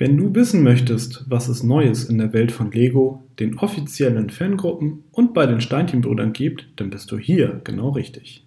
Wenn du wissen möchtest, was es Neues in der Welt von Lego, den offiziellen Fangruppen und bei den Steinchenbrüdern gibt, dann bist du hier genau richtig.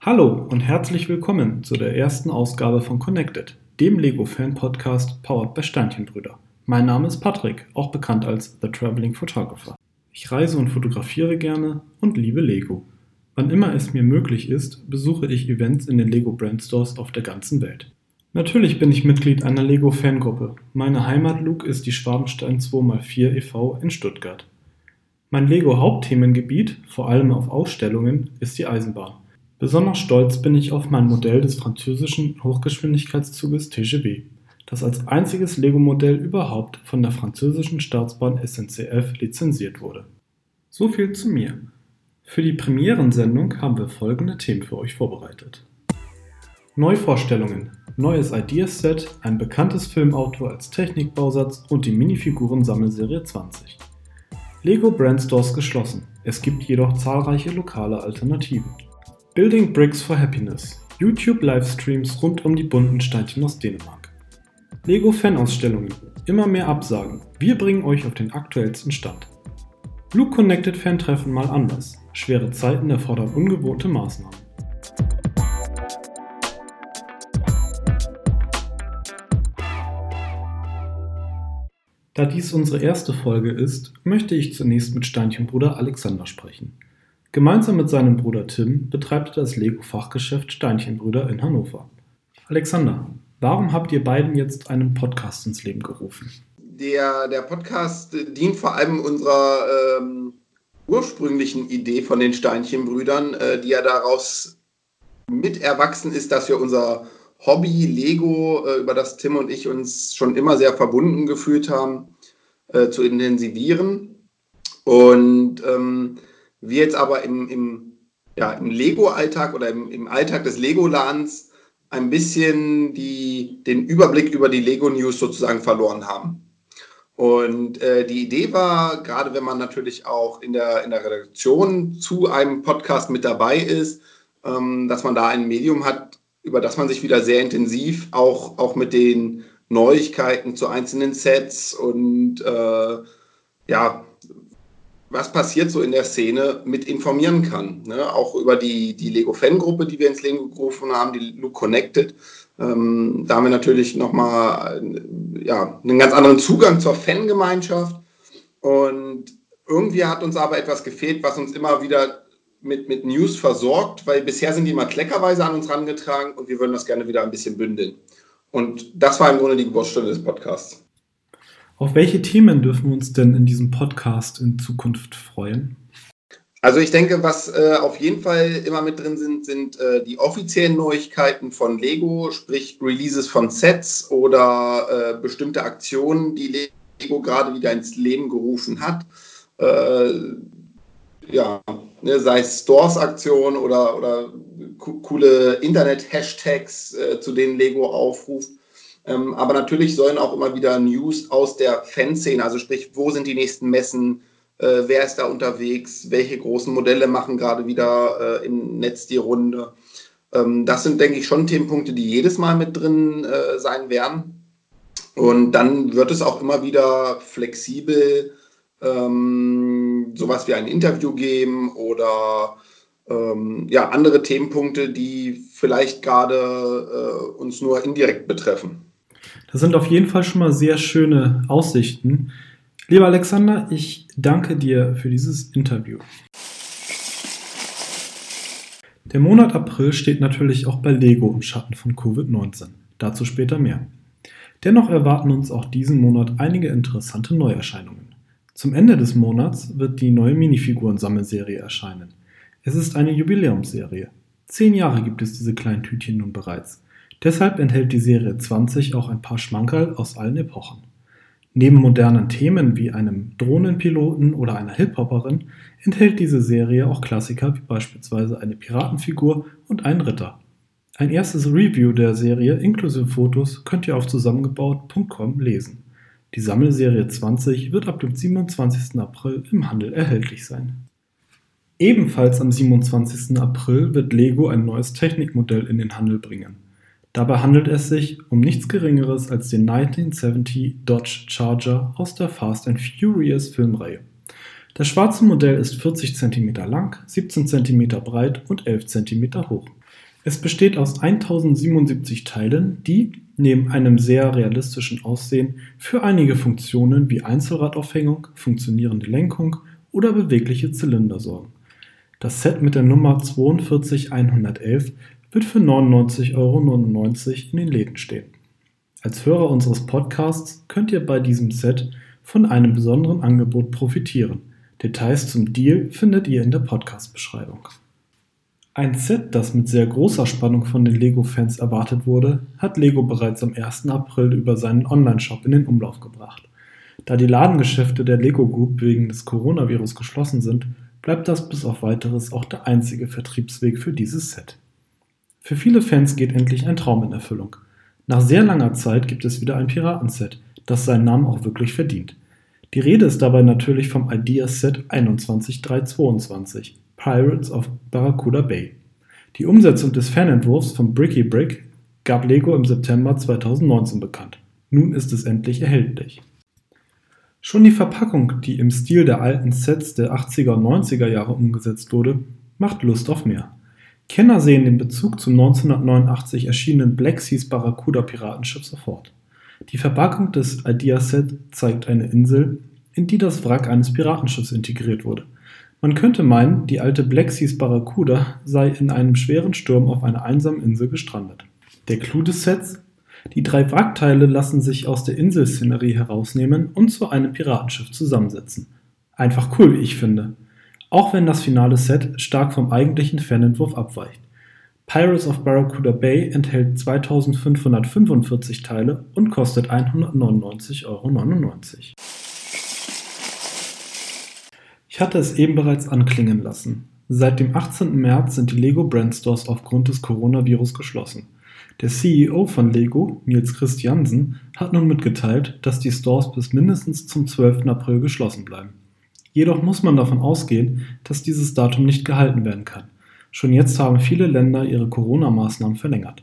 Hallo und herzlich willkommen zu der ersten Ausgabe von Connected, dem Lego-Fan-Podcast powered by Steinchenbrüder. Mein Name ist Patrick, auch bekannt als The Traveling Photographer. Ich reise und fotografiere gerne und liebe Lego. Wann immer es mir möglich ist, besuche ich Events in den Lego Brand Stores auf der ganzen Welt. Natürlich bin ich Mitglied einer Lego Fangruppe. Meine Heimat Luke ist die Schwabenstein 2x4 e.V. in Stuttgart. Mein Lego Hauptthemengebiet, vor allem auf Ausstellungen, ist die Eisenbahn. Besonders stolz bin ich auf mein Modell des französischen Hochgeschwindigkeitszuges TGV das als einziges Lego-Modell überhaupt von der französischen Staatsbahn SNCF lizenziert wurde. So viel zu mir. Für die Premierensendung haben wir folgende Themen für euch vorbereitet. Neuvorstellungen, neues Ideaset, ein bekanntes Filmauto als Technikbausatz und die Minifiguren-Sammelserie 20. Lego Brand Stores geschlossen, es gibt jedoch zahlreiche lokale Alternativen. Building Bricks for Happiness, YouTube-Livestreams rund um die bunten Steinchen aus Dänemark. Lego Fanausstellungen. Immer mehr Absagen. Wir bringen euch auf den aktuellsten Stand. Blue Connected Fan-Treffen mal anders. Schwere Zeiten erfordern ungewohnte Maßnahmen. Da dies unsere erste Folge ist, möchte ich zunächst mit Steinchenbruder Alexander sprechen. Gemeinsam mit seinem Bruder Tim betreibt er das Lego-Fachgeschäft Steinchenbrüder in Hannover. Alexander, Warum habt ihr beiden jetzt einen Podcast ins Leben gerufen? Der, der Podcast dient vor allem unserer ähm, ursprünglichen Idee von den Steinchenbrüdern, äh, die ja daraus mit erwachsen ist, dass wir unser Hobby Lego, äh, über das Tim und ich uns schon immer sehr verbunden gefühlt haben, äh, zu intensivieren. Und ähm, wir jetzt aber im, im, ja, im Lego-Alltag oder im, im Alltag des Legolands ein bisschen die, den Überblick über die Lego News sozusagen verloren haben. Und äh, die Idee war, gerade wenn man natürlich auch in der, in der Redaktion zu einem Podcast mit dabei ist, ähm, dass man da ein Medium hat, über das man sich wieder sehr intensiv auch, auch mit den Neuigkeiten zu einzelnen Sets und äh, ja, was passiert so in der Szene, mit informieren kann. Ne? Auch über die, die Lego-Fangruppe, die wir ins Leben gerufen haben, die Luke Connected. Ähm, da haben wir natürlich nochmal ja, einen ganz anderen Zugang zur Fangemeinschaft. Und irgendwie hat uns aber etwas gefehlt, was uns immer wieder mit, mit News versorgt, weil bisher sind die immer kleckerweise an uns rangetragen und wir würden das gerne wieder ein bisschen bündeln. Und das war im Grunde die Geburtsstunde des Podcasts. Auf welche Themen dürfen wir uns denn in diesem Podcast in Zukunft freuen? Also ich denke, was äh, auf jeden Fall immer mit drin sind, sind äh, die offiziellen Neuigkeiten von Lego, sprich Releases von Sets oder äh, bestimmte Aktionen, die Lego gerade wieder ins Leben gerufen hat. Äh, ja, ne, sei es Stores-Aktionen oder, oder coole Internet-Hashtags, äh, zu denen Lego aufruft. Ähm, aber natürlich sollen auch immer wieder News aus der Fanszene, also sprich, wo sind die nächsten Messen, äh, wer ist da unterwegs, welche großen Modelle machen gerade wieder äh, im Netz die Runde. Ähm, das sind, denke ich, schon Themenpunkte, die jedes Mal mit drin äh, sein werden. Und dann wird es auch immer wieder flexibel ähm, sowas wie ein Interview geben oder ähm, ja, andere Themenpunkte, die vielleicht gerade äh, uns nur indirekt betreffen. Das sind auf jeden Fall schon mal sehr schöne Aussichten. Lieber Alexander, ich danke dir für dieses Interview. Der Monat April steht natürlich auch bei Lego im Schatten von Covid-19. Dazu später mehr. Dennoch erwarten uns auch diesen Monat einige interessante Neuerscheinungen. Zum Ende des Monats wird die neue Minifiguren-Sammelserie erscheinen. Es ist eine Jubiläumsserie. Zehn Jahre gibt es diese kleinen Tütchen nun bereits. Deshalb enthält die Serie 20 auch ein paar Schmankerl aus allen Epochen. Neben modernen Themen wie einem Drohnenpiloten oder einer Hip-Hopperin enthält diese Serie auch Klassiker wie beispielsweise eine Piratenfigur und einen Ritter. Ein erstes Review der Serie inklusive Fotos könnt ihr auf zusammengebaut.com lesen. Die Sammelserie 20 wird ab dem 27. April im Handel erhältlich sein. Ebenfalls am 27. April wird Lego ein neues Technikmodell in den Handel bringen. Dabei handelt es sich um nichts Geringeres als den 1970 Dodge Charger aus der Fast and Furious Filmreihe. Das schwarze Modell ist 40 cm lang, 17 cm breit und 11 cm hoch. Es besteht aus 1077 Teilen, die, neben einem sehr realistischen Aussehen, für einige Funktionen wie Einzelradaufhängung, funktionierende Lenkung oder bewegliche Zylinder sorgen. Das Set mit der Nummer 42111 wird für 99,99 Euro in den Läden stehen. Als Hörer unseres Podcasts könnt ihr bei diesem Set von einem besonderen Angebot profitieren. Details zum Deal findet ihr in der Podcast-Beschreibung. Ein Set, das mit sehr großer Spannung von den Lego-Fans erwartet wurde, hat Lego bereits am 1. April über seinen Online-Shop in den Umlauf gebracht. Da die Ladengeschäfte der Lego Group wegen des Coronavirus geschlossen sind, bleibt das bis auf weiteres auch der einzige Vertriebsweg für dieses Set. Für viele Fans geht endlich ein Traum in Erfüllung. Nach sehr langer Zeit gibt es wieder ein Piratenset, das seinen Namen auch wirklich verdient. Die Rede ist dabei natürlich vom Ideas Set 21322, Pirates of Barracuda Bay. Die Umsetzung des Fanentwurfs von Bricky Brick gab Lego im September 2019 bekannt. Nun ist es endlich erhältlich. Schon die Verpackung, die im Stil der alten Sets der 80er und 90er Jahre umgesetzt wurde, macht Lust auf mehr. Kenner sehen den Bezug zum 1989 erschienenen Black Seas Barracuda Piratenschiff sofort. Die Verpackung des Idea-Set zeigt eine Insel, in die das Wrack eines Piratenschiffs integriert wurde. Man könnte meinen, die alte Black Seas Barracuda sei in einem schweren Sturm auf einer einsamen Insel gestrandet. Der Clou des Sets? Die drei Wrackteile lassen sich aus der Inselszenerie herausnehmen und zu einem Piratenschiff zusammensetzen. Einfach cool, wie ich finde auch wenn das finale Set stark vom eigentlichen Fanentwurf abweicht. Pirates of Barracuda Bay enthält 2545 Teile und kostet 199,99 Euro. Ich hatte es eben bereits anklingen lassen. Seit dem 18. März sind die Lego Brand Stores aufgrund des Coronavirus geschlossen. Der CEO von Lego, Nils Christiansen, hat nun mitgeteilt, dass die Stores bis mindestens zum 12. April geschlossen bleiben. Jedoch muss man davon ausgehen, dass dieses Datum nicht gehalten werden kann. Schon jetzt haben viele Länder ihre Corona-Maßnahmen verlängert.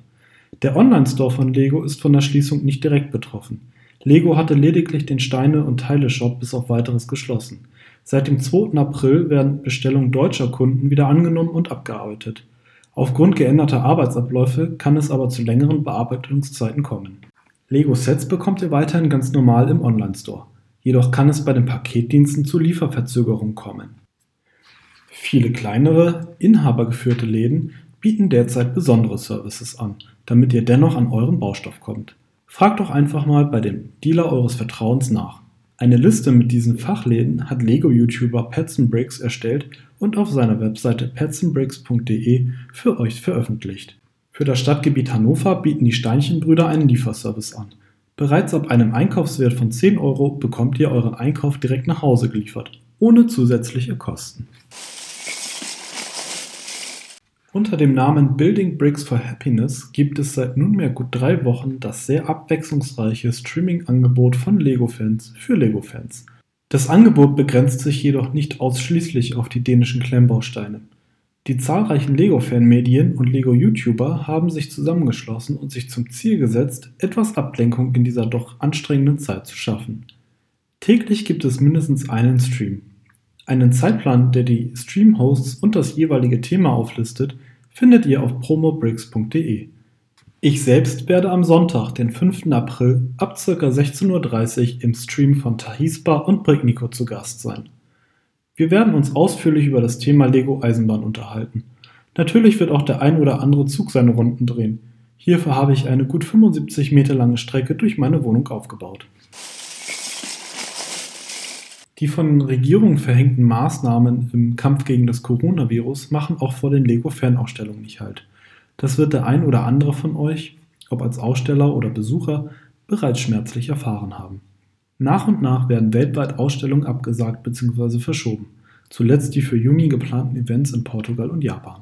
Der Online-Store von Lego ist von der Schließung nicht direkt betroffen. Lego hatte lediglich den Steine- und Teile-Shop bis auf weiteres geschlossen. Seit dem 2. April werden Bestellungen deutscher Kunden wieder angenommen und abgearbeitet. Aufgrund geänderter Arbeitsabläufe kann es aber zu längeren Bearbeitungszeiten kommen. Lego-Sets bekommt ihr weiterhin ganz normal im Online-Store. Jedoch kann es bei den Paketdiensten zu Lieferverzögerungen kommen. Viele kleinere, inhabergeführte Läden bieten derzeit besondere Services an, damit ihr dennoch an euren Baustoff kommt. Fragt doch einfach mal bei dem Dealer eures Vertrauens nach. Eine Liste mit diesen Fachläden hat Lego-YouTuber Bricks erstellt und auf seiner Webseite petzenbricks.de für euch veröffentlicht. Für das Stadtgebiet Hannover bieten die Steinchenbrüder einen Lieferservice an. Bereits ab einem Einkaufswert von 10 Euro bekommt ihr euren Einkauf direkt nach Hause geliefert, ohne zusätzliche Kosten. Unter dem Namen Building Bricks for Happiness gibt es seit nunmehr gut drei Wochen das sehr abwechslungsreiche Streaming-Angebot von Lego-Fans für Lego-Fans. Das Angebot begrenzt sich jedoch nicht ausschließlich auf die dänischen Klemmbausteine. Die zahlreichen Lego-Fan-Medien und Lego-YouTuber haben sich zusammengeschlossen und sich zum Ziel gesetzt, etwas Ablenkung in dieser doch anstrengenden Zeit zu schaffen. Täglich gibt es mindestens einen Stream. Einen Zeitplan, der die Stream-Hosts und das jeweilige Thema auflistet, findet ihr auf promobricks.de. Ich selbst werde am Sonntag, den 5. April, ab ca. 16.30 Uhr im Stream von Tahispa und Bricknico zu Gast sein. Wir werden uns ausführlich über das Thema Lego Eisenbahn unterhalten. Natürlich wird auch der ein oder andere Zug seine Runden drehen. Hierfür habe ich eine gut 75 Meter lange Strecke durch meine Wohnung aufgebaut. Die von Regierungen verhängten Maßnahmen im Kampf gegen das Coronavirus machen auch vor den Lego-Fanausstellungen nicht halt. Das wird der ein oder andere von euch, ob als Aussteller oder Besucher, bereits schmerzlich erfahren haben. Nach und nach werden weltweit Ausstellungen abgesagt bzw. verschoben, zuletzt die für Juni geplanten Events in Portugal und Japan.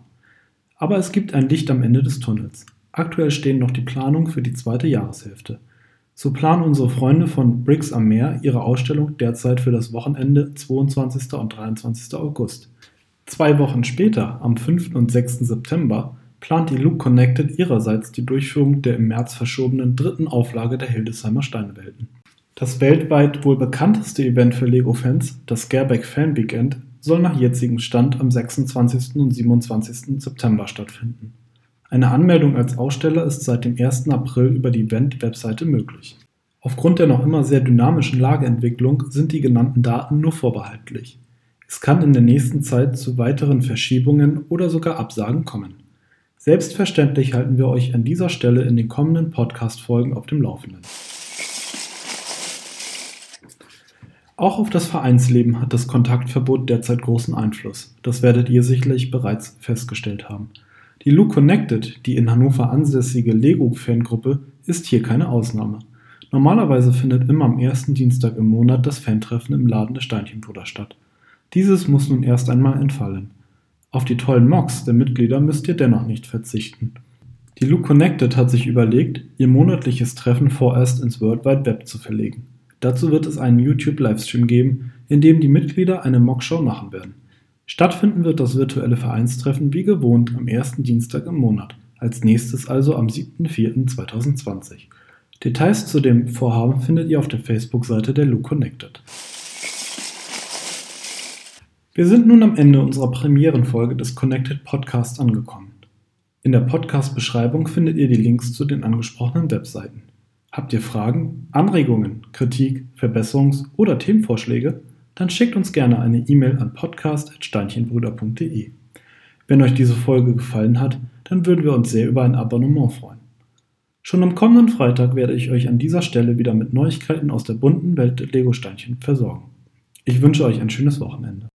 Aber es gibt ein Licht am Ende des Tunnels. Aktuell stehen noch die Planungen für die zweite Jahreshälfte. So planen unsere Freunde von Bricks am Meer ihre Ausstellung derzeit für das Wochenende 22. und 23. August. Zwei Wochen später, am 5. und 6. September, plant die Look Connected ihrerseits die Durchführung der im März verschobenen dritten Auflage der Hildesheimer Steinewelten. Das weltweit wohl bekannteste Event für Lego-Fans, das Scareback Fan Weekend, soll nach jetzigem Stand am 26. und 27. September stattfinden. Eine Anmeldung als Aussteller ist seit dem 1. April über die Event-Webseite möglich. Aufgrund der noch immer sehr dynamischen Lageentwicklung sind die genannten Daten nur vorbehaltlich. Es kann in der nächsten Zeit zu weiteren Verschiebungen oder sogar Absagen kommen. Selbstverständlich halten wir euch an dieser Stelle in den kommenden Podcast-Folgen auf dem Laufenden. Auch auf das Vereinsleben hat das Kontaktverbot derzeit großen Einfluss. Das werdet ihr sicherlich bereits festgestellt haben. Die Look Connected, die in Hannover ansässige Lego-Fangruppe, ist hier keine Ausnahme. Normalerweise findet immer am ersten Dienstag im Monat das Fantreffen im Laden der Steinchenbruder statt. Dieses muss nun erst einmal entfallen. Auf die tollen Mocks der Mitglieder müsst ihr dennoch nicht verzichten. Die Look Connected hat sich überlegt, ihr monatliches Treffen vorerst ins World Wide Web zu verlegen. Dazu wird es einen YouTube-Livestream geben, in dem die Mitglieder eine Mockshow machen werden. Stattfinden wird das virtuelle Vereinstreffen wie gewohnt am ersten Dienstag im Monat, als nächstes also am 7.4.2020. Details zu dem Vorhaben findet ihr auf der Facebook-Seite der Look Connected. Wir sind nun am Ende unserer Premierenfolge des Connected Podcast angekommen. In der Podcast-Beschreibung findet ihr die Links zu den angesprochenen Webseiten. Habt ihr Fragen, Anregungen, Kritik, Verbesserungs- oder Themenvorschläge? Dann schickt uns gerne eine E-Mail an podcast.steinchenbrüder.de. Wenn euch diese Folge gefallen hat, dann würden wir uns sehr über ein Abonnement freuen. Schon am kommenden Freitag werde ich euch an dieser Stelle wieder mit Neuigkeiten aus der bunten Welt Lego-Steinchen versorgen. Ich wünsche euch ein schönes Wochenende.